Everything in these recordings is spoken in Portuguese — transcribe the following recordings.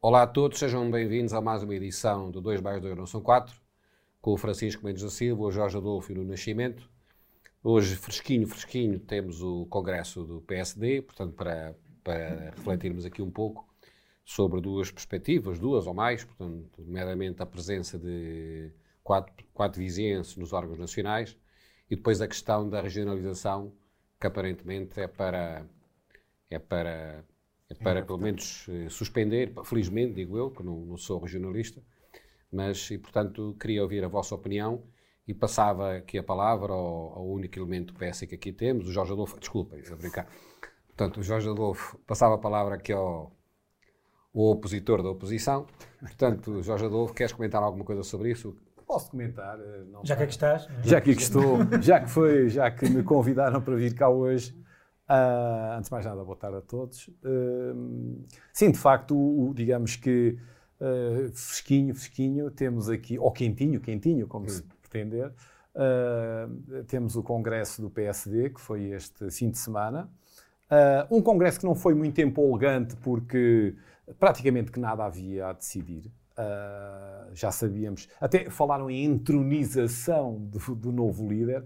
Olá a todos, sejam bem-vindos a mais uma edição do 2 mais 2 não são 4, com o Francisco Mendes da Silva, o Jorge Adolfo e o Nascimento. Hoje, fresquinho, fresquinho, temos o congresso do PSD, portanto, para, para refletirmos aqui um pouco sobre duas perspectivas, duas ou mais, portanto, nomeadamente a presença de quatro, quatro vizinhenses nos órgãos nacionais e depois a questão da regionalização, que aparentemente é para, é para, para pelo menos eh, suspender, felizmente, digo eu, que não, não sou regionalista, mas, e portanto, queria ouvir a vossa opinião e passava aqui a palavra ao, ao único elemento PS que aqui temos, o Jorge Adolfo, desculpem, a brincar. Portanto, o Jorge Adolfo passava a palavra aqui ao, o opositor da oposição. Portanto, Jorge Adolfo, queres comentar alguma coisa sobre isso? Posso comentar? Eh, não já que aqui estás. Já que aqui estou, já que foi, já que me convidaram para vir cá hoje. Uh, antes de mais nada, boa tarde a todos. Uh, sim, de facto, o, o, digamos que uh, fresquinho, fresquinho, temos aqui, ou quentinho, quentinho, como se pretender, temos o congresso do PSD, que foi este fim de semana. um congresso que não foi muito empolgante, porque praticamente que nada havia a decidir. Uh, já sabíamos, até falaram em entronização do, do novo líder.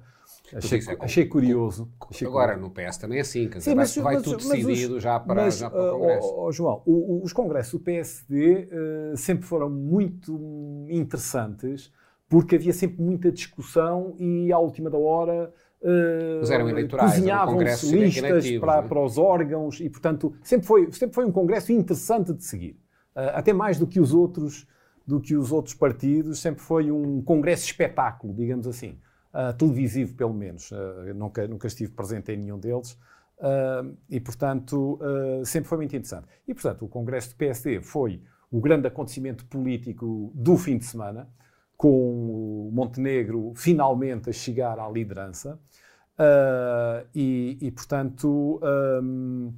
Achei, é, achei curioso. Achei agora curioso. no PS também é assim, quer dizer, Sim, mas, vai, mas, tudo mas, decidido já, para, já para o Congresso. Oh, oh, João, o, os congressos do PSD uh, sempre foram muito interessantes porque havia sempre muita discussão e à última da hora Uh, eram eleitorais, cozinhavam-se listas para, né? para os órgãos e, portanto, sempre foi, sempre foi um congresso interessante de seguir. Uh, até mais do que os outros do que os outros partidos, sempre foi um congresso espetáculo, digamos assim, uh, televisivo pelo menos. nunca, nunca estive presente em nenhum deles e, portanto, sempre foi muito interessante. E, portanto, o congresso do PSD foi o grande acontecimento político do fim de semana, com o Montenegro finalmente a chegar à liderança. Uh, e, e, portanto, um,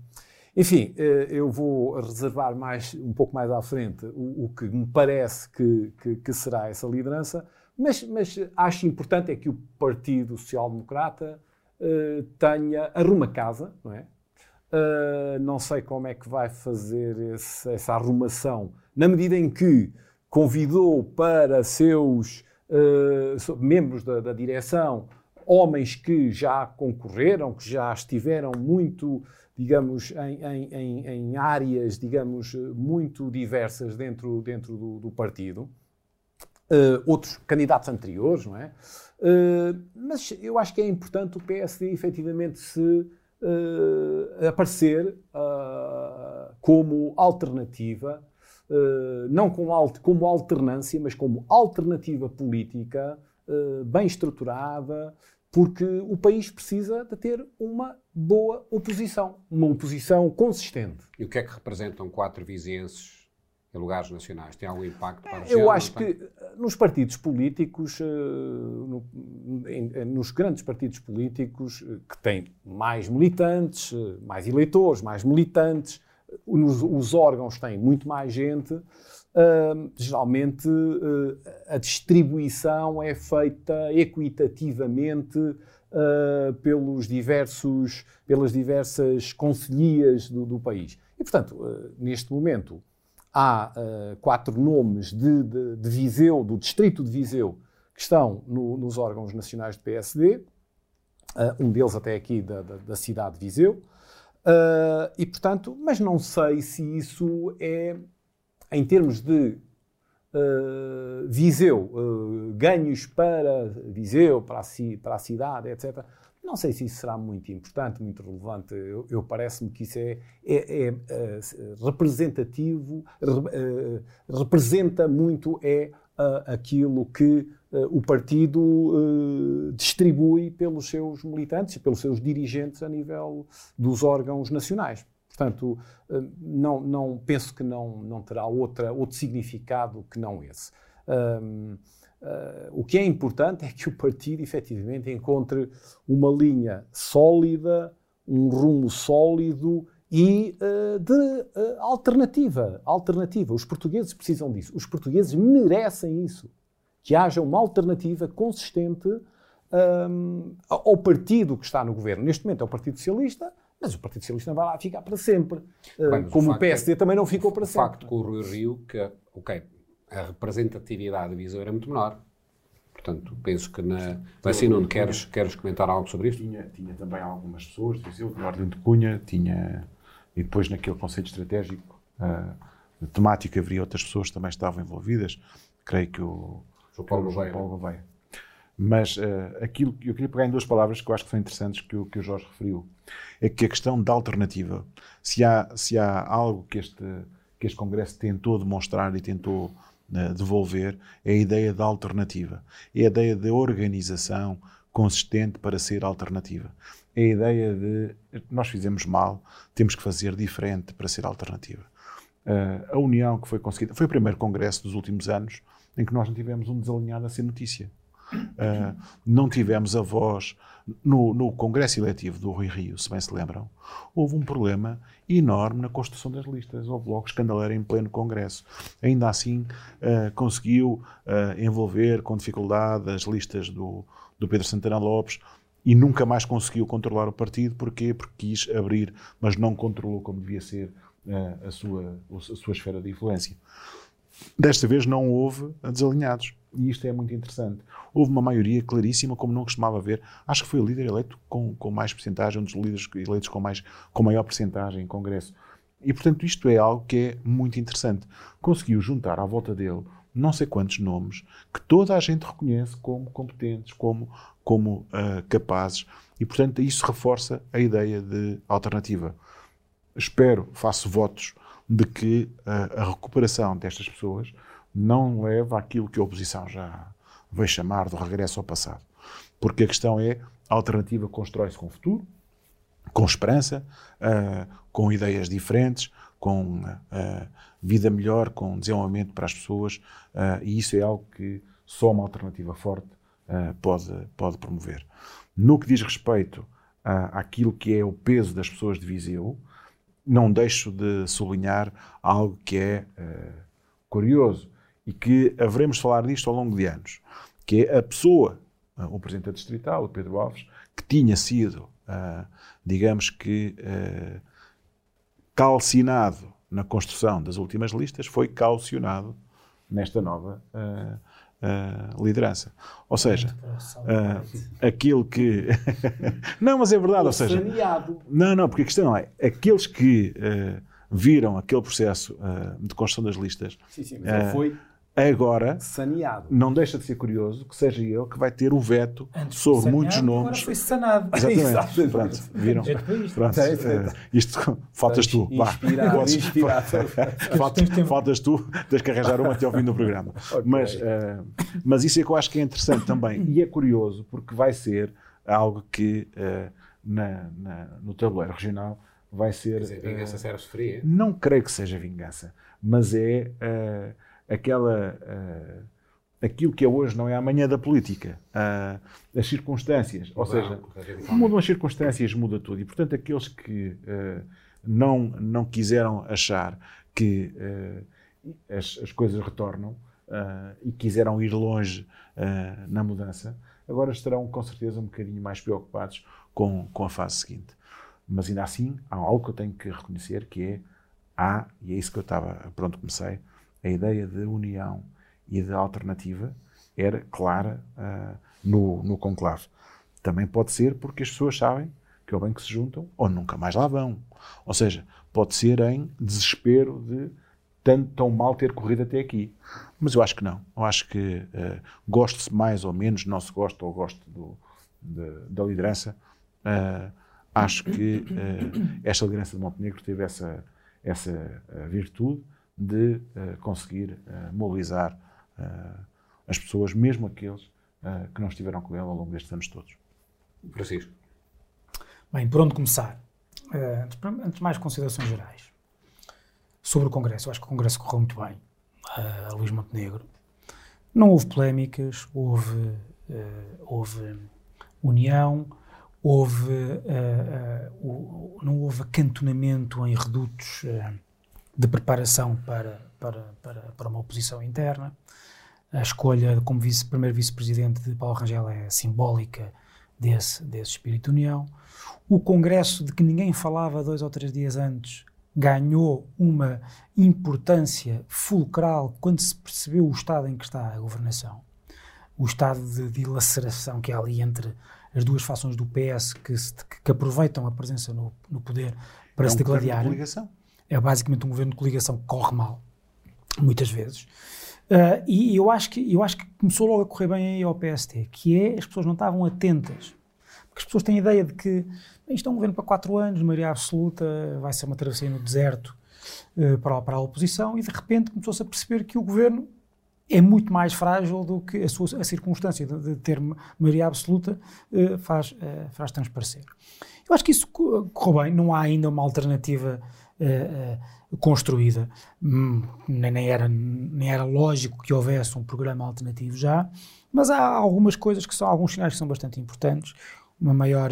enfim, eh, eu vou reservar mais, um pouco mais à frente o, o que me parece que, que, que, será essa liderança, mas, mas acho importante é que o Partido Social Democrata uh, tenha, arruma casa, não é? Uh, não sei como é que vai fazer esse, essa arrumação, na medida em que convidou para seus uh, membros da, da direção homens que já concorreram, que já estiveram muito, digamos, em, em, em áreas, digamos, muito diversas dentro, dentro do, do partido. Uh, outros candidatos anteriores, não é? Uh, mas eu acho que é importante o PSD efetivamente se uh, aparecer como alternativa, não como, como alternância, mas como alternativa política bem estruturada, porque o país precisa de ter uma boa oposição, uma oposição consistente. E o que é que representam quatro vizinhenses em lugares nacionais? Tem algum impacto para a? Eu acho que eh, nos partidos políticos, eh, eh, nos grandes partidos políticos, que têm mais militantes, mais eleitores, mais militantes, os órgãos têm muito mais gente, Uh, geralmente uh, a distribuição é feita equitativamente uh, pelos diversos, pelas diversas conselhias do, do país. E, portanto, neste momento há quatro nomes de, de, de, Viseu, do distrito de Viseu, que estão no, nos órgãos nacionais do PSD, um deles até aqui da, da, da cidade de Viseu. e, portanto, mas não sei se isso é em termos de uh, Viseu, uh, ganhos para Viseu, para a, para a, cidade, etc., não sei se isso será muito importante, muito relevante. Eu, eu parece-me que isso é, é, é uh, representativo, representa muito é aquilo que o partido distribui pelos seus militantes e pelos seus dirigentes a nível dos órgãos nacionais. Portanto, eh, não, não, penso que não, não terá outra, outro significado que não esse. Um, uh, o que é importante é que o partido efetivamente encontre uma linha sólida, um rumo sólido e uh, de uh, alternativa. Alternativa. Os portugueses precisam disso. Os portugueses merecem isso. Que haja uma alternativa consistente um, ao partido que está no governo. Neste momento é o Partido Socialista Mas o Partido Socialista não vai lá ficar para sempre. Bem, como o, o PSD é, também não ficou para sempre. O facto com o Rui Rio, que, ok, a representatividade de Viseu era muito menor. Portanto, penso que na. Assim, Nuno, queres, queres comentar algo sobre isto? Tinha, tinha também algumas pessoas, de Viseu, de Ordem de Cunha, tinha. E depois naquele conceito estratégico, uh, temático, haveria outras pessoas que também estavam envolvidas. Creio que o. João Paulo Gouveia. Mas uh, aquilo eu queria pegar em duas palavras que eu acho que são interessantes que o, que o Jorge referiu. É que a questão da alternativa, se há, se há algo que este, que este Congresso tentou demonstrar e tentou devolver, é a ideia da alternativa. É a ideia de organização consistente para ser alternativa. É a ideia de nós fizemos mal, temos que fazer diferente para ser alternativa. Uh, a união que foi conseguida foi o primeiro congresso dos últimos anos em que nós não tivemos um desalinhado a ser notícia. Uh, não tivemos a voz. No, no, Congresso Eletivo do Rui Rio, se bem se lembram, houve um problema enorme na construção das listas. Houve logo escandaleira em pleno Congresso. Ainda assim, uh, conseguiu uh, envolver com dificuldade as listas do, do Pedro Santana Lopes e nunca mais conseguiu controlar o partido. Porquê? Porque quis abrir, mas não controlou como devia ser a, sua, a sua esfera de influência. Desta vez não houve desalinhados. E isto é muito interessante. Houve uma maioria claríssima, como não costumava haver. Acho que foi o líder eleito com, com mais porcentagem, um dos líderes eleitos com, mais, com maior porcentagem em Congresso. E, portanto, isto é algo que é muito interessante. Conseguiu juntar à volta dele não sei quantos nomes que toda a gente reconhece como competentes, como, como uh, capazes. E, portanto, isso reforça a ideia de alternativa. Espero, faço votos de que a, a recuperação destas pessoas não leva àquilo que a oposição já veio chamar de regresso ao passado. Porque a questão é, a alternativa constrói-se com o futuro, com esperança, uh, com ideias diferentes, com uh, vida melhor, com desenvolvimento para as pessoas, uh, e isso é algo que só uma alternativa forte pode, pode promover. No que diz respeito àquilo que é o peso das pessoas de Viseu, não deixo de sublinhar algo que é curioso e que haveremos de falar disto ao longo de anos, que é a pessoa, o Presidente da Distrital, o Pedro Alves, que tinha sido, uh, digamos que, calcinado na construção das últimas listas, foi calcionado nesta nova uh, liderança. Ou seja, uh, aquilo que. não, mas é verdade, ou seja. Não, não, porque a questão é: aqueles que uh, viram aquele processo de construção das listas. Sim, sim, mas ele foi Agora, saneado. não deixa de ser curioso que seja ele que vai ter o veto Antes sobre saneado, muitos nomes. Agora foi sanado. Exatamente. Pronto, viram? Pronto, uh, isto, faltas tu. Inspirado, Podes, inspirado. faltas, faltas tu, tens que arranjar uma até ao fim do programa. Okay. Mas, uh, mas isso é que eu acho que é interessante também. E é curioso porque vai ser algo que uh, na, na, no tabuleiro regional vai ser. Quer dizer, vingança uh, serve fria? Não creio que seja vingança, mas é aquela. Uh, aquilo que é hoje não é amanhã da política. Uh, as circunstâncias, ou seja, mudam as circunstâncias, muda tudo. E, portanto, aqueles que uh, não, não quiseram achar que uh, as, as, coisas retornam e quiseram ir longe na mudança, agora estarão com certeza um bocadinho mais preocupados com, com a fase seguinte. Mas ainda assim, há algo que eu tenho que reconhecer que é há, e é isso que eu estava, pronto, comecei, a ideia de união e de alternativa era clara uh, no, no conclave. Também pode ser porque as pessoas sabem que ou bem que se juntam ou nunca mais lá vão. Ou seja, pode ser em desespero de tanto tão mal ter corrido até aqui. Mas eu acho que não. Eu acho que uh, goste-se mais ou menos, não se gosta ou goste do, de, da liderança, uh, acho que uh, esta liderança de Montenegro teve essa, essa virtude de uh, conseguir uh, mobilizar uh, as pessoas, mesmo aqueles que não estiveram com ele ao longo destes anos todos. Francisco. Bem, por onde começar? antes, antes mais considerações gerais. Sobre o Congresso, eu acho que o Congresso correu muito bem a Luís Montenegro. Não houve polémicas, houve, houve união, houve, não houve acantonamento em redutos de preparação para, para, para, para uma oposição interna. A escolha como vice, primeiro vice-presidente de Paulo Rangel é simbólica desse, desse espírito de união. O Congresso, de que ninguém falava dois ou três dias antes, ganhou uma importância fulcral quando se percebeu o estado em que está a governação. O estado de dilaceração que há ali entre as duas fações do PS que, se, que aproveitam a presença no, no poder para é se degladiar. É basicamente um governo de coligação que corre mal, muitas vezes. Uh, e eu acho, que, eu acho que começou logo a correr bem aí ao PST, que é as pessoas não estavam atentas. Porque as pessoas têm a ideia de que isto é um governo para quatro anos, maioria absoluta, vai ser uma travessia no deserto uh, para, para a oposição, e de repente começou-se a perceber que o governo é muito mais frágil do que a, sua, a circunstância de, de, ter maioria absoluta uh, faz, faz transparecer. Eu acho que isso correu bem, não há ainda uma alternativa uh, construída, hum, nem, era, nem era lógico que houvesse um programa alternativo já, mas há algumas coisas que são, alguns sinais que são bastante importantes, uma maior,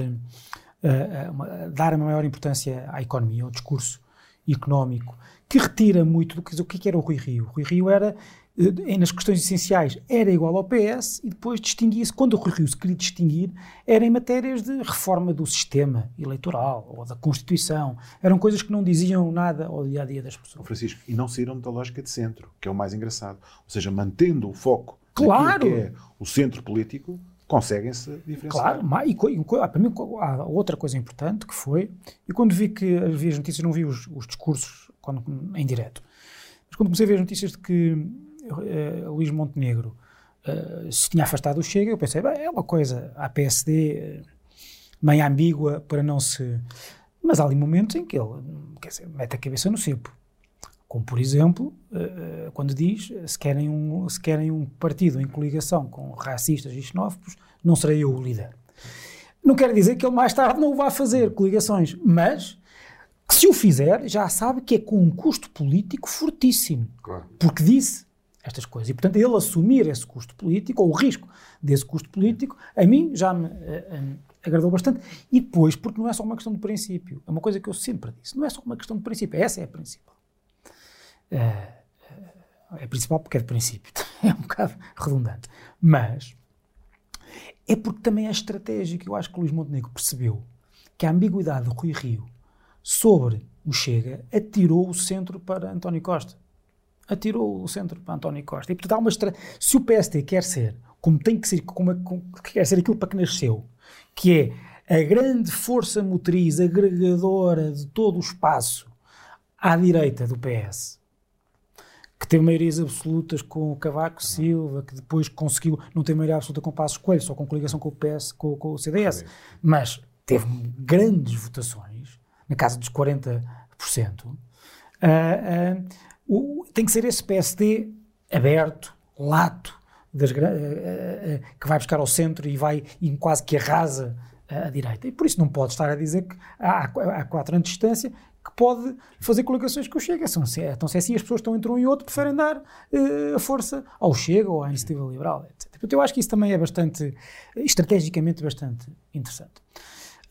uma, dar uma maior importância à economia, ao discurso económico, que retira muito do que, o que era o Rui Rio. O Rui Rio era eh, nas questões essenciais era igual ao PS e depois distinguia-se, quando o Rui Rio se queria distinguir, era em matérias de reforma do sistema eleitoral ou da Constituição. Eram coisas que não diziam nada ao dia a dia das pessoas. Francisco, e não saíram da lógica de centro, que é o mais engraçado. Ou seja, mantendo o foco claro. que é o centro político, conseguem-se diferenciar. Claro, e, e, para mim há outra coisa importante que foi, e quando vi que vi as notícias, não vi os, os discursos quando, em direto, mas quando comecei a ver as notícias de que uh, Luís Montenegro uh, se tinha afastado do Chega, eu pensei, bem, é uma coisa, a PSD uh, meio ambígua para não se... Mas há ali momentos em que ele, quer dizer, mete a cabeça no cepo. Como, por exemplo, quando diz, se querem, um, se querem um partido em coligação com racistas e xenófobos, não serei eu o líder. Não quer dizer que ele mais tarde não vá fazer coligações, mas se o fizer, já sabe que é com um custo político fortíssimo. Claro. Porque disse estas coisas. E, portanto, ele assumir esse custo político, ou o risco desse custo político, a mim já me uh, agradou bastante. E depois, porque não é só uma questão de princípio. É uma coisa que eu sempre disse. Não é só uma questão de princípio. Essa é a principal. Uh, é principal porque é de princípio. É um bocado redundante. Mas é porque também é estratégico. Eu acho que o Luís Montenegro percebeu que a ambiguidade do Rui Rio sobre o Chega atirou o centro para António Costa atirou o centro para António Costa. E, portanto, há uma estra... Se o PSD quer ser, como tem que ser, como, como, quer ser aquilo para que nasceu, que é a grande força motriz agregadora de todo o espaço à direita do PS, que teve maiorias absolutas com o Cavaco Silva, que depois conseguiu não ter maioria absoluta com o Passos Coelho, só com coligação com o PS, com, com o CDS, mas teve grandes votações, na casa dos 40%. Uh, uh, o, tem que ser esse PSD aberto, lato, das, uh, uh, que vai buscar ao centro e vai e quase que arrasa a direita. E por isso não pode estar a dizer que há, há quatro anos de distância que pode fazer coligações que o Chega. São, então, se é assim, as pessoas estão entre um e outro, preferem dar uh, a força ao Chega ou à Iniciativa Liberal, etc. Portanto, eu acho que isso também é bastante, estrategicamente, bastante interessante.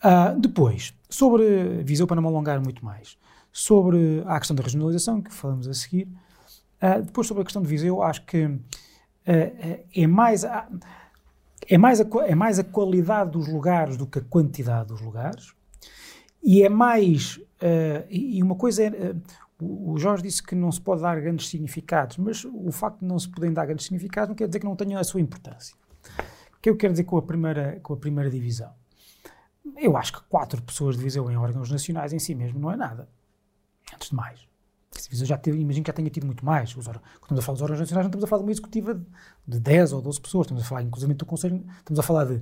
Uh, depois, sobre Viseu, para não me alongar muito mais, Sobre a questão da regionalização, que falamos a seguir, uh, depois sobre a questão de Viseu, acho que uh, é mais. A, é mais, a, é mais a qualidade dos lugares do que a quantidade dos lugares, e é mais. Uh, e uma coisa é. o Jorge disse que não se pode dar grandes significados, mas o facto de não se poderem dar grandes significados não quer dizer que não tenham a sua importância. O que eu quero dizer com a primeira, com a primeira divisão? Eu acho que quatro pessoas de Viseu em órgãos nacionais em si mesmo não é nada antes de mais. Eu já teve, imagino que já tenha tido muito mais. Os, quando estamos a falar dos órgãos nacionais, não estamos a falar de uma executiva de 10 ou 12 pessoas, estamos a falar, inclusive, do Conselho, estamos a falar de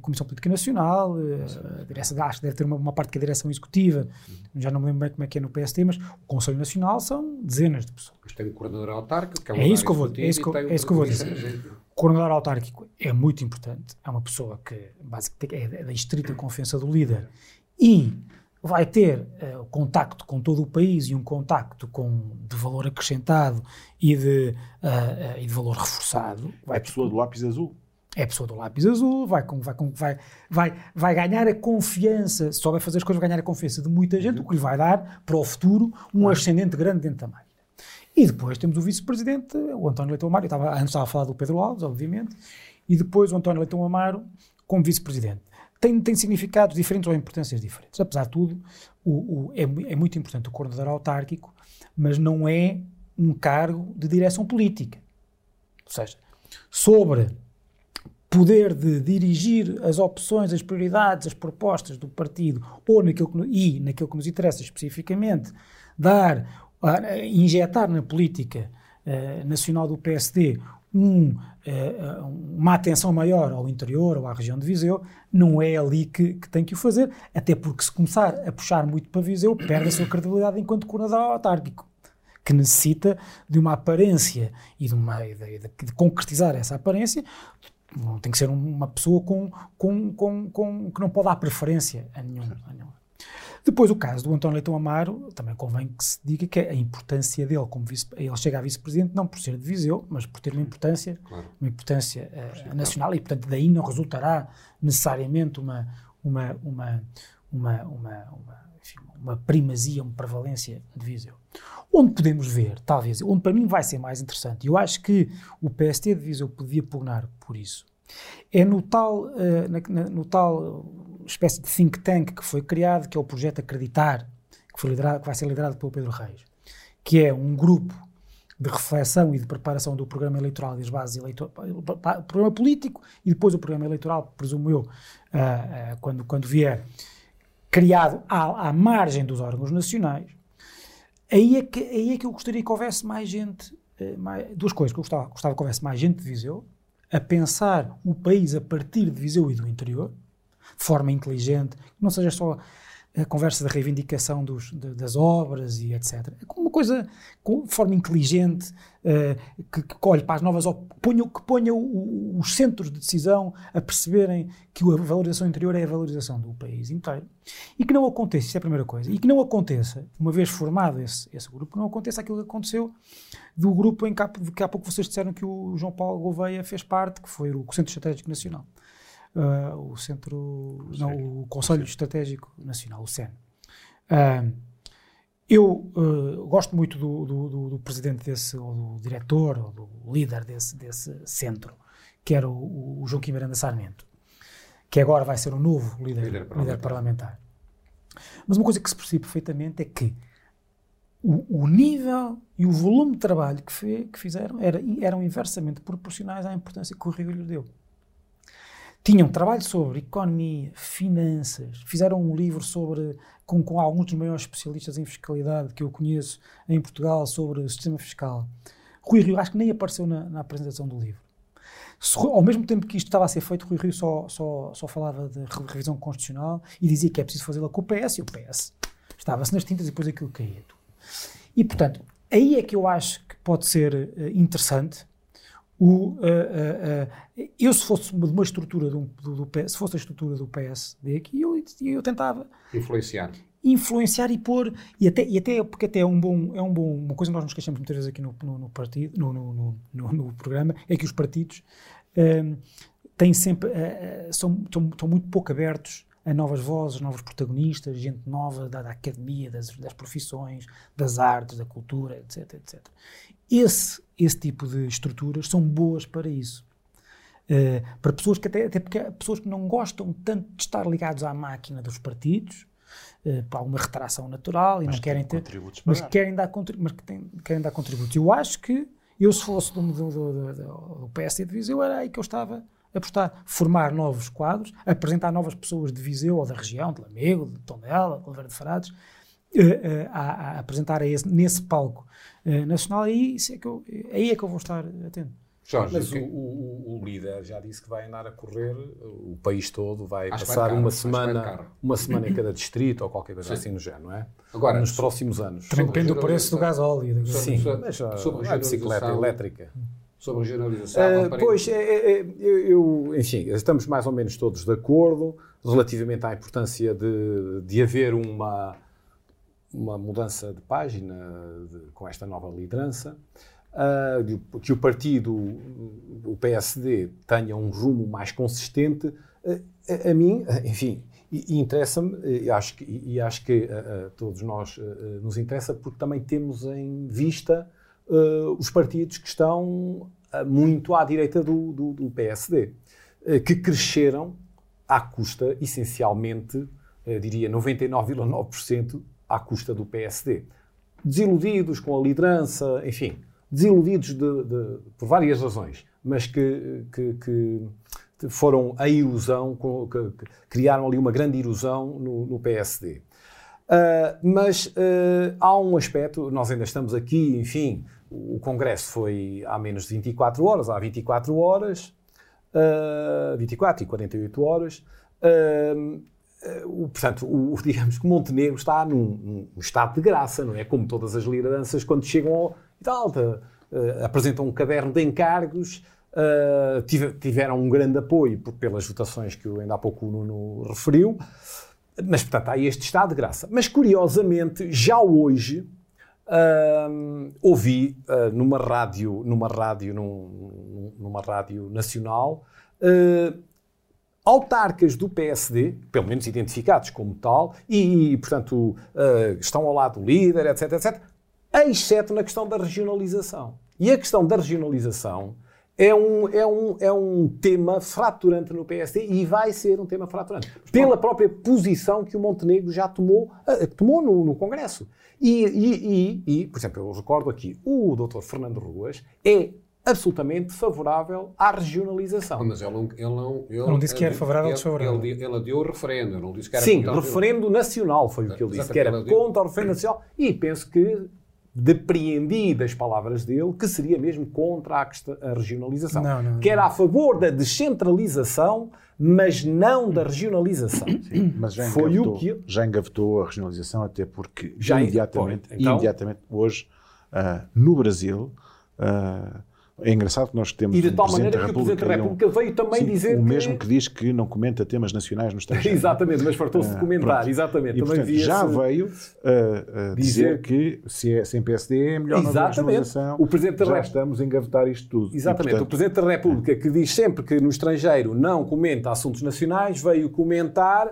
Comissão Política Nacional, eh, a direção, acho que deve ter uma, uma, parte que é a direção executiva, já não me lembro bem como é que é no PST, mas o Conselho Nacional são dezenas de pessoas. Mas tem o coordenador autárquico, que é, um é isso que eu vou, é isso que, é isso que eu vou dizer. O coordenador autárquico é muito importante, é uma pessoa que basicamente é da estrita confiança do líder e vai ter uh, contacto com todo o país e um contacto com, de valor acrescentado e de, uh, uh, e de valor reforçado. Vai é a pessoa do lápis azul. É a pessoa do lápis azul, vai, com, vai, com, vai, vai, vai ganhar a confiança, se souber fazer as coisas, vai ganhar a confiança de muita gente, uhum. o que lhe vai dar, para o futuro, um ascendente grande dentro da máquina. E depois temos o vice-presidente, o António Leitão Amaro, eu estava, antes estava a falar do Pedro Alves, obviamente, e depois o António Leitão Amaro como vice-presidente. Tem, tem significados diferentes ou importâncias diferentes. Apesar de tudo, o, o, é, é muito importante o coordenador autárquico, mas não é um cargo de direção política. Ou seja, sobre poder de dirigir as opções, as prioridades, as propostas do partido ou naquilo que, e naquilo que nos interessa especificamente, dar, injetar na política uh, nacional do PSD um, uh, uma atenção maior ao interior ou à região de Viseu, não é ali que, que, tem que o fazer, até porque se começar a puxar muito para Viseu, perde a sua credibilidade enquanto coordenador autárquico que necessita de uma aparência e de, uma, de, de concretizar essa aparência tem que ser uma pessoa com, com, com, com, que não pode dar preferência a nenhum, a nenhum. Depois, o caso do António Leitão Amaro, também convém que se diga que a importância dele como vice, ele chega a vice-presidente não por ser de Viseu, mas por ter uma importância, claro. uma importância uh, nacional e, portanto, daí não resultará necessariamente uma, uma, uma, uma, uma, uma, enfim, uma primazia, uma prevalência de Viseu. Onde podemos ver, talvez, onde para mim vai ser mais interessante, e eu acho que o PST de Viseu podia pugnar por isso, é no tal, uh, na, no tal espécie de think tank que foi criado, que é o Projeto Acreditar, que, foi liderado, que vai ser liderado pelo Pedro Reis, que é um grupo de reflexão e de preparação do programa eleitoral e as bases eleitorais, programa político e depois o programa eleitoral, presumo eu, uh, uh, quando, quando vier, criado à, à margem dos órgãos nacionais, Aí é, que, aí é que eu gostaria que houvesse mais gente, eh, mais, duas coisas, que eu gostava, gostava que houvesse mais gente de Viseu, a pensar o país a partir de Viseu e do interior, de forma inteligente, que não seja só a conversa da reivindicação dos, de, das obras e etc. É uma coisa com forma inteligente, uh, que, que para as novas que ponha, que ponha o, o, os centros de decisão a perceberem que a valorização interior é a valorização do país inteiro. E que não aconteça, isso é a primeira coisa, e que não aconteça, uma vez formado esse, esse grupo, não aconteça aquilo que aconteceu do grupo em que há, que há pouco vocês disseram que o João Paulo Gouveia fez parte, que foi o Centro Estratégico Nacional uh, o Centro, não, o Conselho Estratégico Nacional, o CEN. Uh, eu uh, gosto muito do, do, do, do, presidente desse, ou do diretor, ou do líder desse, desse centro, que era o, o Joaquim Miranda Sarmento, que agora vai ser o novo líder, líder, parlamentar. líder parlamentar. Mas uma coisa que se percebe perfeitamente é que o, o, nível e o volume de trabalho que, fe, que fizeram era, eram inversamente proporcionais à importância que o Rio lhe deu. Tinham trabalho sobre economia, finanças, fizeram um livro sobre, com, com alguns dos maiores especialistas em fiscalidade que eu conheço em Portugal sobre o sistema fiscal. Rui Rio acho que nem apareceu na, na apresentação do livro. Se, ao mesmo tempo que isto estava a ser feito, Rui Rio só, só, só falava de revisão constitucional e dizia que é preciso fazê-la com o PS e o PS estava-se nas tintas e depois aquilo caía. E, portanto, aí é que eu acho que pode ser uh, interessante o, uh, uh, eu, se fosse de uma estrutura do, do, do, PS, se fosse a estrutura do PSD aqui, eu, eu tentava influenciar. Influenciar e pôr, e até, e até porque até é um bom, é um bom, uma coisa que nós nos queixamos muitas vezes aqui no, no, no partido, no, no, no, no, programa, é que os partidos uh, têm sempre, uh, são, são, estão muito pouco abertos a novas vozes, novos protagonistas, gente nova da, da academia, das, das, profissões, das artes, da cultura, etc, etc. Esse, esse tipo de estruturas são boas para isso. Uh, para pessoas que até, até porque pessoas que não gostam tanto de estar ligados à máquina dos partidos, uh, para alguma retração natural e mas não querem ter, mas querem dar, mas que têm, querem dar contributos. Eu acho que eu se fosse do, do, do, do PSD de Viseu era aí que eu estava apostar, formar novos quadros, apresentar novas pessoas de Viseu ou da região, de Lamego, de Tondela, de Oliveira de Frades, uh, a, a, apresentar a esse, nesse palco uh, nacional, aí, é que eu, aí é que eu vou estar atento. Jorge, Mas o, o, o, líder já disse que vai andar a correr o país todo, vai Acho passar vai uma semana uma semana em cada distrito ou qualquer coisa Sim. assim no género, não é? Agora, nos próximos anos. Depende do preço do gás óleo. Sim, mas sobre a bicicleta elétrica. Sobre a generalização. Uh, pois, é, é, é, eu, enfim, estamos mais ou menos todos de acordo relativamente à importância de, de haver uma, uma mudança de página de, com esta nova liderança, uh, que o partido, o PSD, tenha um rumo mais consistente. Uh, a, a, mim, enfim, interessa-me, e acho que, e acho que a, todos nós nos interessa, porque também temos em vista os partidos que estão muito à direita do, do, do PSD, que cresceram à custa, essencialmente, eh, diria 99,9% à custa do PSD. Desiludidos com a liderança, enfim, desiludidos de, de, por várias razões, mas que, que, que foram a ilusão, criaram ali uma grande ilusão no, no PSD. Uh, mas uh, há um aspecto, nós ainda estamos aqui, enfim, o Congresso foi há menos de 24 horas, há 24 horas, uh, 24 e 48 horas. Portanto, o, digamos que Montenegro está num, num, estado de graça, não é? Como todas as lideranças, quando chegam ao, tal, uh, apresentam um caderno de encargos, tiveram um grande apoio pelas votações que ainda há pouco o Nuno referiu. Mas, portanto, há este estado de graça. Mas, curiosamente, já hoje uh, ouvi uh, numa rádio, numa rádio, num, numa rádio nacional, uh, autarcas do PSD, pelo menos identificados como tal, e, portanto, estão ao lado do líder, etc, etc, exceto na questão da regionalização. E a questão da regionalização é um, é, um, é um tema fraturante no PSD e vai ser um tema fraturante. Pela própria posição que o Montenegro já tomou, uh, tomou no, no Congresso. E, e, e, e, por exemplo, eu recordo aqui, o Dr. Fernando Ruas é absolutamente favorável à regionalização. Mas ele não, ele não, ele, não disse que era favorável ou desfavorável. Ele, ele, ele deu o referendo, não disse que era Sim, referendo nacional foi o que ele disse, que era contra o referendo nacional. E penso que depreendi das palavras dele que seria mesmo contra a, a regionalização. Não, não, que era a favor da descentralização, mas não da regionalização. Sim, mas já Foi o que já engavetou a regionalização, até porque já imediatamente, então, imediatamente hoje, uh, no Brasil, uh, é engraçado que nós temos. E de tal um maneira que o Presidente da República veio também sim, dizer. O mesmo que... que diz que não comenta temas nacionais no estrangeiro. exatamente, mas fartou-se de ah, comentar, exatamente. E, portanto, já veio uh, uh, dizer... que se é sem PSD é melhor exatamente. O Presidente da já estamos a engavetar isto tudo. Exatamente. E, portanto... O Presidente da República, que diz sempre que no estrangeiro não comenta assuntos nacionais, veio comentar.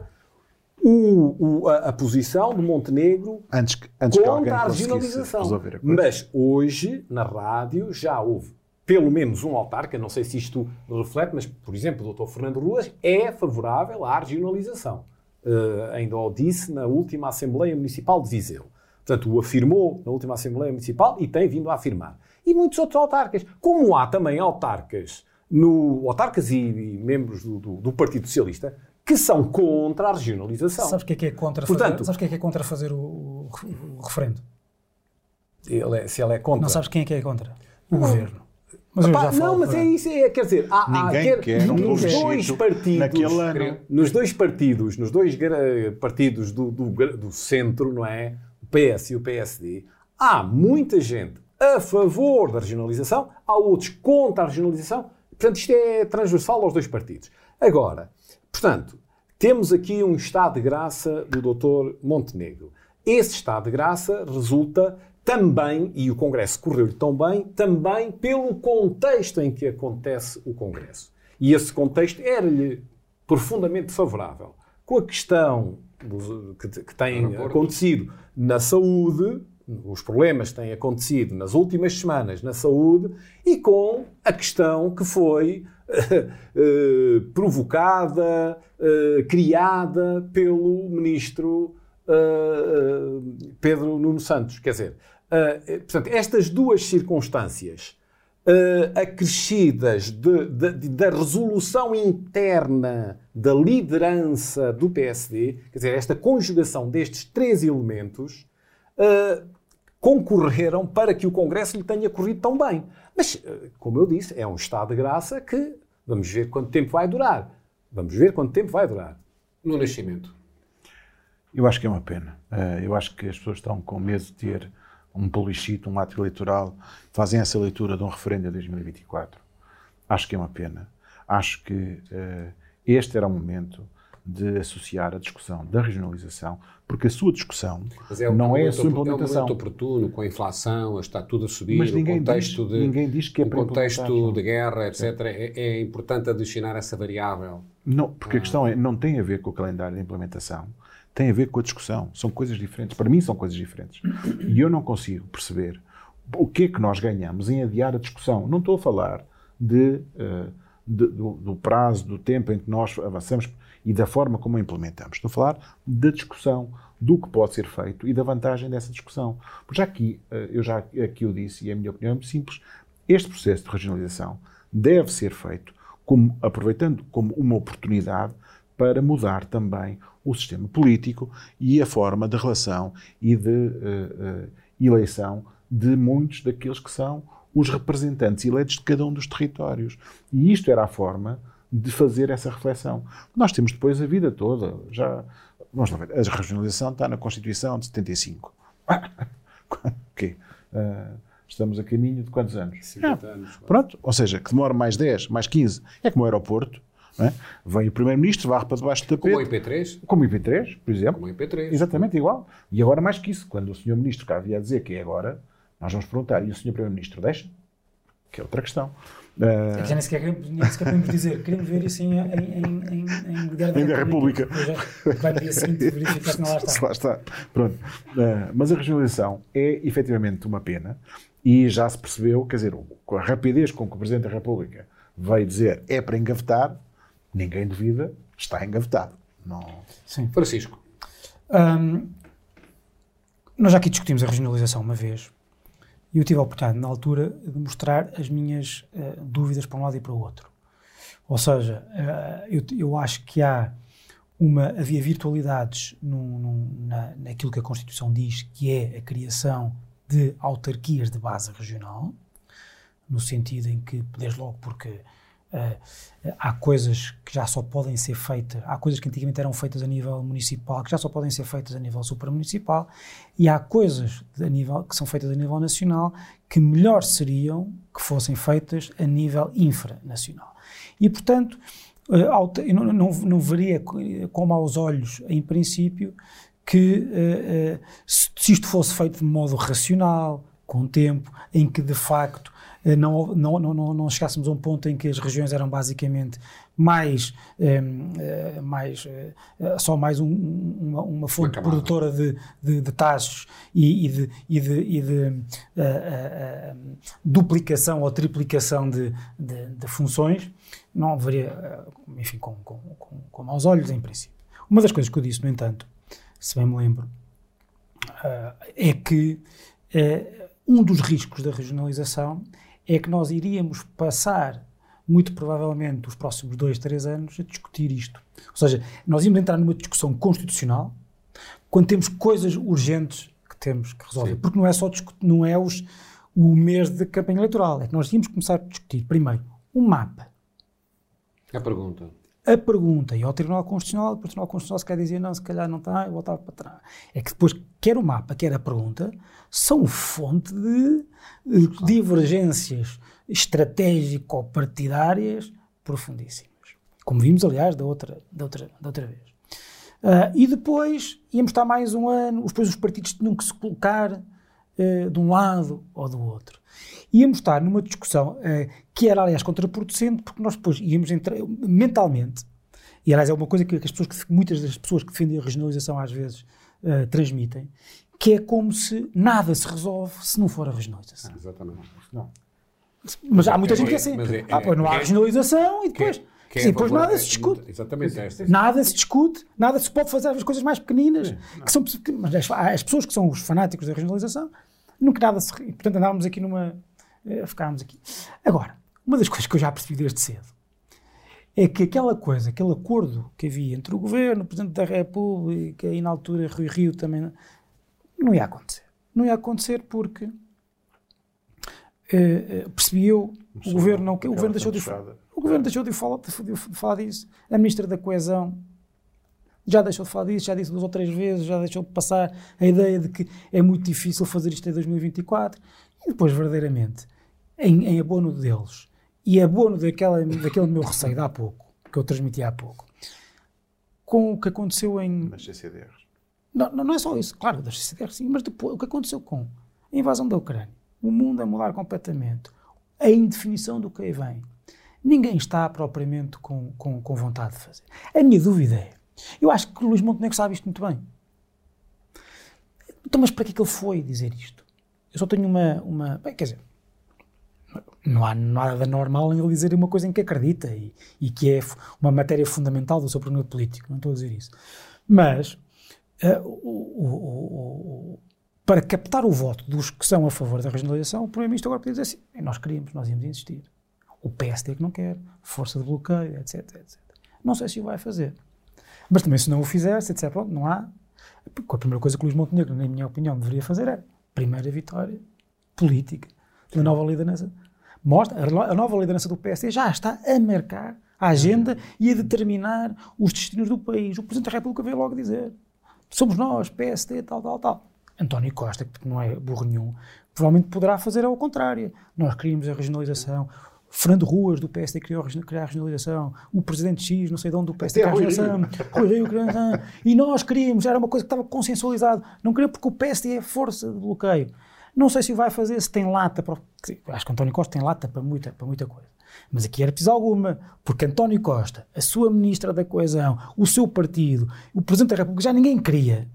O, o, a, a, posição de Montenegro antes, antes contra a regionalização. A Mas hoje, na rádio, já houve pelo menos um autarca, não sei se isto reflete, mas, por exemplo, o Dr. Fernando Ruas é favorável à regionalização. Uh, ainda o disse na última Assembleia Municipal de Viseu. Portanto, o afirmou na última Assembleia Municipal e tem vindo a afirmar. E muitos outros autarcas. Como há também autarcas, no, autarcas e, e membros do, do, do, Partido Socialista que são contra a regionalização. Sabes o que é que é contra Portanto, fazer, que é que é contra fazer o, o, o referendo? Ele é, se ele é contra. Não sabes quem é que é contra? O não. governo. Mas Epá, não, mas é isso, é, quer dizer, há, Ninguém há, quer, quer um nos dois partidos, nos dois partidos, nos dois partidos do, do, do centro, não é? O PS e o PSD, há muita gente a favor da regionalização, há outros contra a regionalização. Portanto, isto é transversal aos dois partidos. Agora, portanto, temos aqui um estado de graça do Dr. Montenegro. Esse estado de graça resulta também, e o Congresso correu-lhe tão bem, também pelo contexto em que acontece o Congresso. E esse contexto era-lhe profundamente favorável. Com a questão que, que tem acontecido na saúde, os problemas que têm acontecido nas últimas semanas na saúde, e com a questão que foi uh, provocada, uh, criada pelo ministro uh, Pedro Nuno Santos. Quer dizer, Uh, portanto, estas duas circunstâncias uh, acrescidas de, de, de, da resolução interna da liderança do PSD, quer dizer, esta conjugação destes três elementos, uh, concorreram para que o Congresso lhe tenha corrido tão bem. Mas, como eu disse, é um estado de graça que vamos ver quanto tempo vai durar. Vamos ver quanto tempo vai durar. No nascimento. Eu acho que é uma pena. eu acho que as pessoas estão com medo de ter um plebiscito, um ato eleitoral, fazem essa leitura de um referendo em 2024. Acho que é uma pena. Acho que uh, este era o momento de associar a discussão da regionalização, porque a sua discussão é não é a sua implementação. É um momento oportuno, com a inflação, está tudo a subir, Mas ninguém contexto diz, de, ninguém diz que é o contexto de guerra, etc. É, é, importante adicionar essa variável. Não, porque ah. a questão é, não tem a ver com o calendário de implementação tem a ver com a discussão. São coisas diferentes. Para mim, são coisas diferentes. E eu não consigo perceber o que é que nós ganhamos em adiar a discussão. Não estou a falar de, uh, de, do, do, prazo, do tempo em que nós avançamos. e da forma como a implementamos. Estou a falar da discussão, do que pode ser feito e da vantagem dessa discussão. Porque já aqui, eh, eu já aqui eu disse, e a minha opinião é muito simples, este processo de regionalização deve ser feito como, aproveitando como uma oportunidade para mudar também o sistema político e a forma de relação e de uh, uh, eleição de muitos daqueles que são os representantes eleitos de cada um dos territórios. E isto era a forma de fazer essa reflexão. Nós temos depois a vida toda, já vamos lá ver, a regionalização está na Constituição de 75. o quê? Uh, estamos a caminho de quantos anos? 50 ah, anos. Pronto, ou seja, que demora mais 10, mais 15. É como o aeroporto. É? Vem o Primeiro-Ministro, varre para debaixo do tapete. Como o IP3. Como o IP3, por exemplo. Como o IP3. Exatamente igual. E agora mais que isso, quando o Sr. Ministro cá havia a dizer que é agora, nós vamos perguntar, e o Sr. Primeiro-Ministro deixa? Que é outra questão. Uh... É que já nem sequer, nem sequer podemos dizer, queremos ver isso em, em, em, em, em da República. República. vai no dia seguinte verificar se não lá está. lá está. Pronto. Uh, mas a regionalização é efetivamente uma pena e já se percebeu, quer dizer, com a rapidez com que o Presidente da República veio dizer é para engavetar, ninguém duvida, está engavetado. Não... Sim. Francisco. Um, nós já aqui discutimos a regionalização uma vez e eu tive a oportunidade, na altura, de mostrar as minhas uh, dúvidas para um lado e para o outro. Ou seja, uh, eu, eu, acho que há uma, havia virtualidades na, naquilo que a Constituição diz, que é a criação de autarquias de base regional, no sentido em que, desde logo, porque Há coisas que já só podem ser feitas, há coisas que antigamente eram feitas a nível municipal que já só podem ser feitas a nível supramunicipal e há coisas a nível, que são feitas a nível nacional que melhor seriam que fossem feitas a nível infranacional. E, portanto, eu não, não, não veria com maus olhos, em princípio, que uh, se, se isto fosse feito de modo racional, com tempo, em que de facto eh, não, não, não, não chegássemos a um ponto em que as regiões eram basicamente mais, eh, eh, mais só mais um, uma, uma, fonte produtora de, de, de taxas e, de, e de, e de duplicação ou triplicação de, de, funções, não haveria, enfim, com, com, com, com maus olhos em princípio. Uma das coisas que eu disse, no entanto, se bem me lembro, é que um dos riscos da regionalização é que nós iríamos passar, muito provavelmente, os próximos dois, três anos a discutir isto. Ou seja, nós íamos entrar numa discussão constitucional quando temos coisas urgentes que temos que resolver. Sim. Porque não é só não é os, o mês de campanha eleitoral, é que nós íamos começar a discutir, primeiro, um mapa. A pergunta. A pergunta, e ao Tribunal Constitucional, o Tribunal Constitucional se quer dizer, não, se calhar não está, eu voltava para trás. É que depois, quer o mapa, quer a pergunta, são fonte de divergências estratégico-partidárias profundíssimas. Como vimos, aliás, da outra, da outra, da outra vez. Uh, e depois íamos estar mais um ano, depois os partidos tinham que se colocar uh, de um lado ou do outro. Íamos estar numa discussão uh, que era, aliás, contraproducente, porque nós depois íamos entrar mentalmente, e aliás é uma coisa que, as pessoas que, muitas das pessoas que defendem a regionalização às vezes transmitem, que é como se nada se resolve se não for a regionalização. Ah, exatamente. Não. Mas há muita é, gente que é assim. É, ah, pois não há é, regionalização e depois. Sim, depois nada se discute. Exatamente. Nada se discute, nada se pode fazer as coisas mais pequeninas. Sim, que são, mas as, as, pessoas que são os fanáticos da regionalização, nunca nada se. Portanto, andávamos aqui numa. Eh, ficávamos aqui. Agora, uma das coisas que eu já percebi desde cedo é que aquela coisa, aquele acordo que havia entre o governo, o Presidente da República e na altura Rui Rio também não ia acontecer. Não ia acontecer porque uh, uh, percebi eu, o governo, não, o governo deixou de, o governo deixou de falar, de, de falar disso. A Ministra da Coesão já deixou de falar disso, já disse duas ou três vezes, já deixou de passar a ideia de que é muito difícil fazer isto em 2024. E depois, verdadeiramente, em, em abono deles e abono daquela, daquele meu receio de há pouco, que eu transmiti há pouco, com o que aconteceu em. Nas CCDRs. Não, não é só isso, claro, das CCDR sim, mas depois o que aconteceu com a invasão da Ucrânia, o mundo a mudar completamente, a indefinição do que aí vem, ninguém está propriamente com, com, com vontade de fazer. A minha dúvida é, eu acho que Luís Montenegro sabe isto muito bem. Então, mas para que é que ele foi dizer isto? Eu só tenho uma. uma bem, quer dizer, não há nada normal em ele dizer uma coisa em que acredita e, e que é uma matéria fundamental do seu programa político. Não estou a dizer isso. Mas, uh, o, o, o, para captar o voto dos que são a favor da regionalização, o Primeiro-Ministro agora podia dizer assim: nós queríamos, nós íamos insistir. O PSD que não quer, força de bloqueio, etc, etc. Não sei se o vai fazer. Mas também, se não o fizer, se disser, pronto, não há. A primeira coisa que o Luís Montenegro, na minha opinião, deveria fazer é primeira vitória política da nova liderança mostra, a nova liderança do PSD já está a marcar a agenda e a determinar os destinos do país. O Presidente da República veio logo dizer: somos nós, PSD, tal, tal, tal. António Costa, que não é burro nenhum, provavelmente poderá fazer ao contrário. Nós queríamos a regionalização. Fernando Ruas, do PSD, criou, criou a regionalização. O Presidente X, não sei de onde, do PSD, criou a regionalização. E nós queríamos, era uma coisa que estava consensualizada. Não queria porque o PSD é força de bloqueio. Não sei se o vai fazer, se tem lata para. Acho que António Costa tem lata para muita, para muita coisa. Mas aqui era preciso alguma, porque António Costa, a sua Ministra da Coesão, o seu partido, o Presidente da República, já ninguém queria.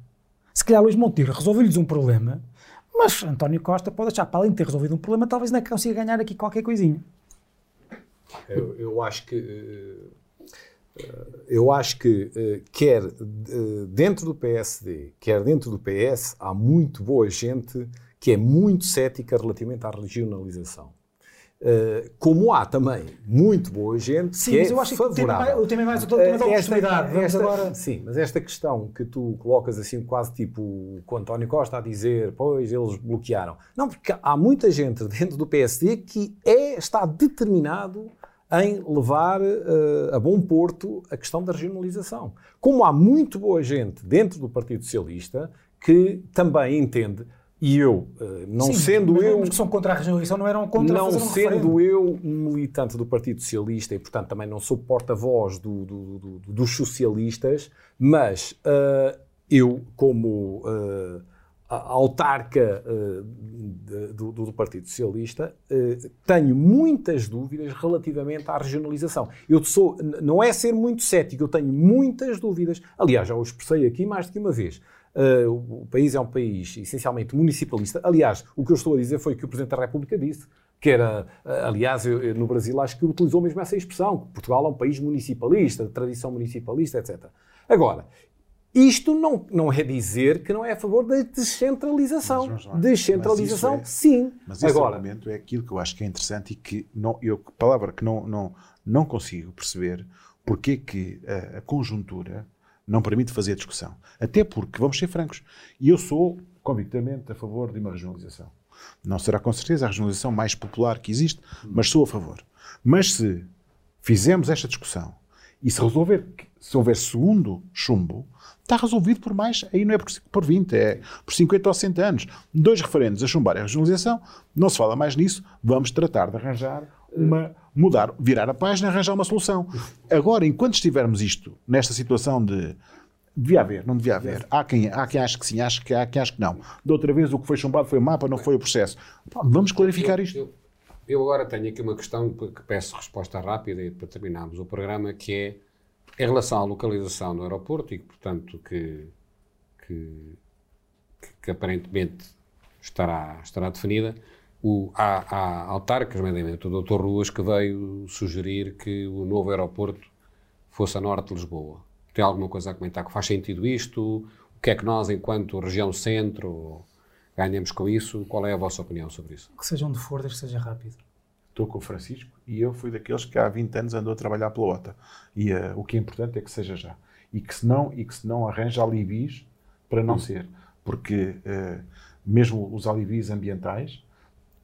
Se calhar Luís Monteiro resolveu-lhes um problema, mas António Costa pode achar, para além de ter resolvido um problema, talvez ainda consiga ganhar aqui qualquer coisinha. Eu, eu acho que. Eh, eu acho que, eh, quer eh, dentro do PSD, quer dentro do PS, há muito boa gente que é muito cética relativamente à regionalização. Uh, como há também muito boa gente sim, que mas é eu acho favorável. que o tema é mais o tema da oportunidade. Esta, agora... Sim, mas esta questão que tu colocas assim quase tipo com António Costa a dizer, pois eles bloquearam. Não, porque há muita gente dentro do PSD que é, está determinado em levar uh, a bom porto a questão da regionalização. Como há muito boa gente dentro do Partido Socialista que também entende e eu, eh, não Sim, sendo eu. Os que são contra a regionalização não eram contra Não um sendo referendo. eu militante do Partido Socialista e, portanto, também não sou porta-voz do, do, do, dos socialistas, mas uh, eu, como uh, autarca uh, do, do, Partido Socialista, tenho muitas dúvidas relativamente à regionalização. Eu sou, não é ser muito cético, eu tenho muitas dúvidas. Aliás, já o expressei aqui mais do que uma vez. Uh, o país é um país essencialmente municipalista. Aliás, o que eu estou a dizer foi que o Presidente da República disse, que era, uh, aliás, eu, no Brasil acho que utilizou mesmo essa expressão, que Portugal é um país municipalista, de tradição municipalista, etc. Agora, isto não, não é dizer que não é a favor da descentralização. Mas, descentralização, é, sim. Mas esse Agora, argumento é aquilo que eu acho que é interessante e que não, eu, palavra que não, não, não consigo perceber porque que a, a conjuntura não permite fazer discussão. Até porque, vamos ser francos, e eu sou convictamente a favor de uma regionalização. Não será com certeza a regionalização mais popular que existe, mas sou a favor. Mas se fizermos esta discussão e se resolver, se houver segundo chumbo, está resolvido por mais, aí não é por, por 20, é por 50 ou 100 anos. Dois referendos a chumbar a regionalização, não se fala mais nisso, vamos tratar de arranjar uma mudar, virar a página, arranjar uma solução. Agora, enquanto estivermos isto, nesta situação de devia haver, não devia haver, há quem, há quem ache que sim, acha que há quem acha que não. Da outra vez o que foi chumbado foi o mapa, não foi o processo. Vamos clarificar isto. Eu, eu, agora tenho aqui uma questão que peço resposta rápida e para terminarmos o programa, que é em relação à localização do aeroporto e que, portanto, que, que, que aparentemente estará, estará definida, o, há, há autarcas, nomeadamente o Dr. Ruas, que veio sugerir que o novo aeroporto fosse a norte de Lisboa. Tem alguma coisa a comentar que faz sentido isto? O que é que nós, enquanto região centro, ganhamos com isso? Qual é a vossa opinião sobre isso? Que seja onde for, desde que seja rápido. Estou com o Francisco e eu fui daqueles que há 20 anos andou a trabalhar pela OTA. E uh, o que é importante é que seja já. E que se não, e que se não arranja alibis para não hum. ser. Porque uh, mesmo os alibis ambientais,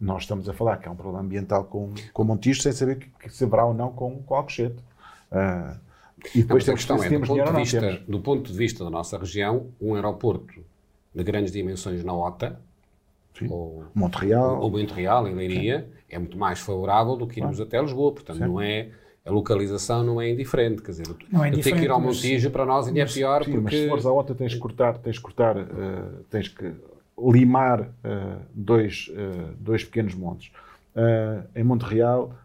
nós estamos a falar que há um problema ambiental com, com Montijo sem saber que, que se haverá ou não com, com Alcochete. Uh, e depois não, temos, questão é, do ponto, de vista, do ponto de vista da nossa região, um aeroporto de grandes dimensões na OTA, Sim. ou Montreal, ou Montreal, em Leiria, é muito mais favorável do que irmos claro. até Lisboa. Portanto, Sim. não é a localização não é indiferente, quer dizer, não é eu tenho que ir ao Montijo para nós ainda é pior sim, porque... mas se fores à OTA tens que cortar, tens que cortar, uh, tens que limar uh, dois, uh, dois pequenos montes. Uh, em Montreal,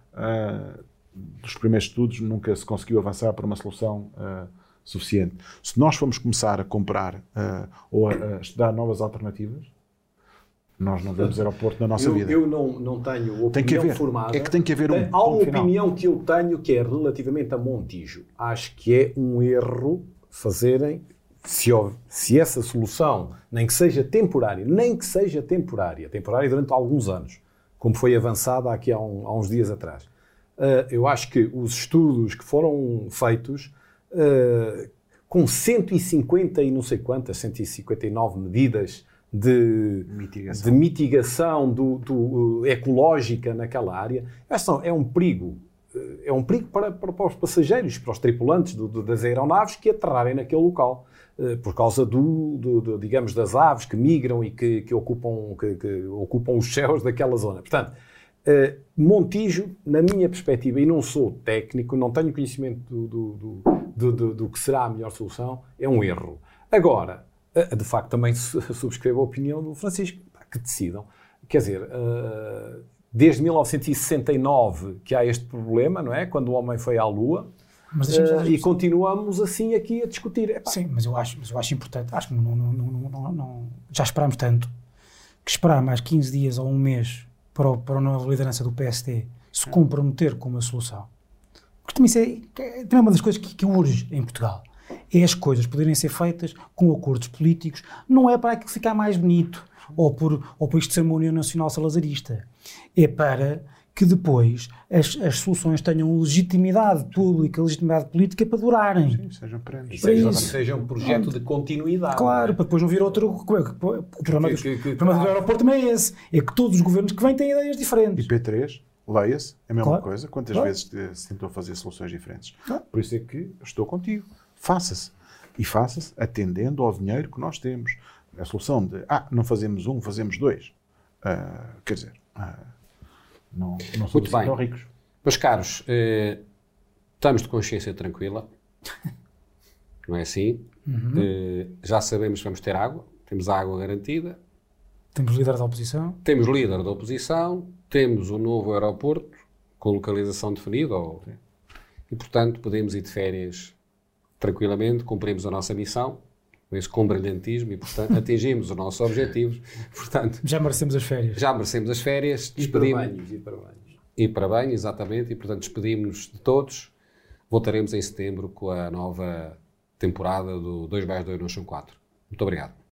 dos primeiros estudos, nunca se conseguiu avançar para uma solução suficiente. Se nós formos começar a comprar ou a, estudar novas alternativas, Nós não temos aeroporto na nossa eu, vida. Eu não, não tenho opinião tem que haver. formada. É que tem que haver um Há uma opinião que eu tenho que é relativamente a Montijo. Acho que é um erro fazerem, se, se essa solução, nem que seja temporária, nem que seja temporária, temporária durante alguns anos, como foi avançada aqui há, um, há uns dias atrás, uh, eu acho que os estudos que foram feitos uh, com 150 e não sei quantas, 159 medidas de mitigação, de mitigação do, do, uh, ecológica naquela área, é um perigo. É um perigo para, para, para os passageiros, para os tripulantes do, do, das aeronaves que aterrarem naquele local, por causa do, digamos, das aves que migram e que, que ocupam, que, que, ocupam os céus daquela zona. Portanto, Montijo, na minha perspectiva, e não sou técnico, não tenho conhecimento do, do, do que será a melhor solução, é um erro. Agora, eh, de facto, também subscrevo a opinião do Francisco, que decidam. Quer dizer, eh, desde 1969 que há este problema, não é? Quando o homem foi à Lua. Uh, e continuamos assim aqui a discutir. Epá. Sim, mas eu acho, mas eu acho importante. Acho que não, não, não, não, já esperámos tanto que esperar mais 15 dias ou um mês para, o, para a nova liderança do PSD se comprometer com uma solução. Porque também, isso é, também é uma das coisas que, que urge em Portugal é as coisas poderem ser feitas com acordos políticos, não é para aquilo ficar mais bonito ou por, ou por isto ser uma União Nacional Salazarista. É para que depois as, as soluções tenham legitimidade pública, legitimidade política para durarem. Sim, sejam perenes. Seja, seja um projeto de continuidade. Claro, para depois não vir outro. O problema, que, que, que, do aeroporto também é esse. É que todos os governos que vêm têm ideias diferentes. E P3, leia-se, é a mesma claro. coisa. Quantas claro. vezes se tentou fazer soluções diferentes? Claro. Por isso é que estou contigo. Faça-se. E faça-se atendendo ao dinheiro que nós temos. A solução de, ah, não fazemos um, fazemos dois. Uh, quer dizer, uh, não, não somos Muito bem. tão ricos. Meus caros, uh, estamos de consciência tranquila. não é assim? Uhum. já sabemos que vamos ter água. Temos água garantida. Temos líder da oposição. Temos líder da oposição. Temos o um novo aeroporto com localização definida. Ou, e, portanto, podemos ir de férias tranquilamente, cumprimos a nossa missão, mas com brilhantismo e, portanto, atingimos os nossos objetivos. Portanto, já merecemos as férias. Já merecemos as férias. E para banhos, e para banhos. E exatamente. E, portanto, despedimos-nos de todos. Voltaremos em setembro com a nova temporada do 2 mais 2 não são 4. Muito obrigado.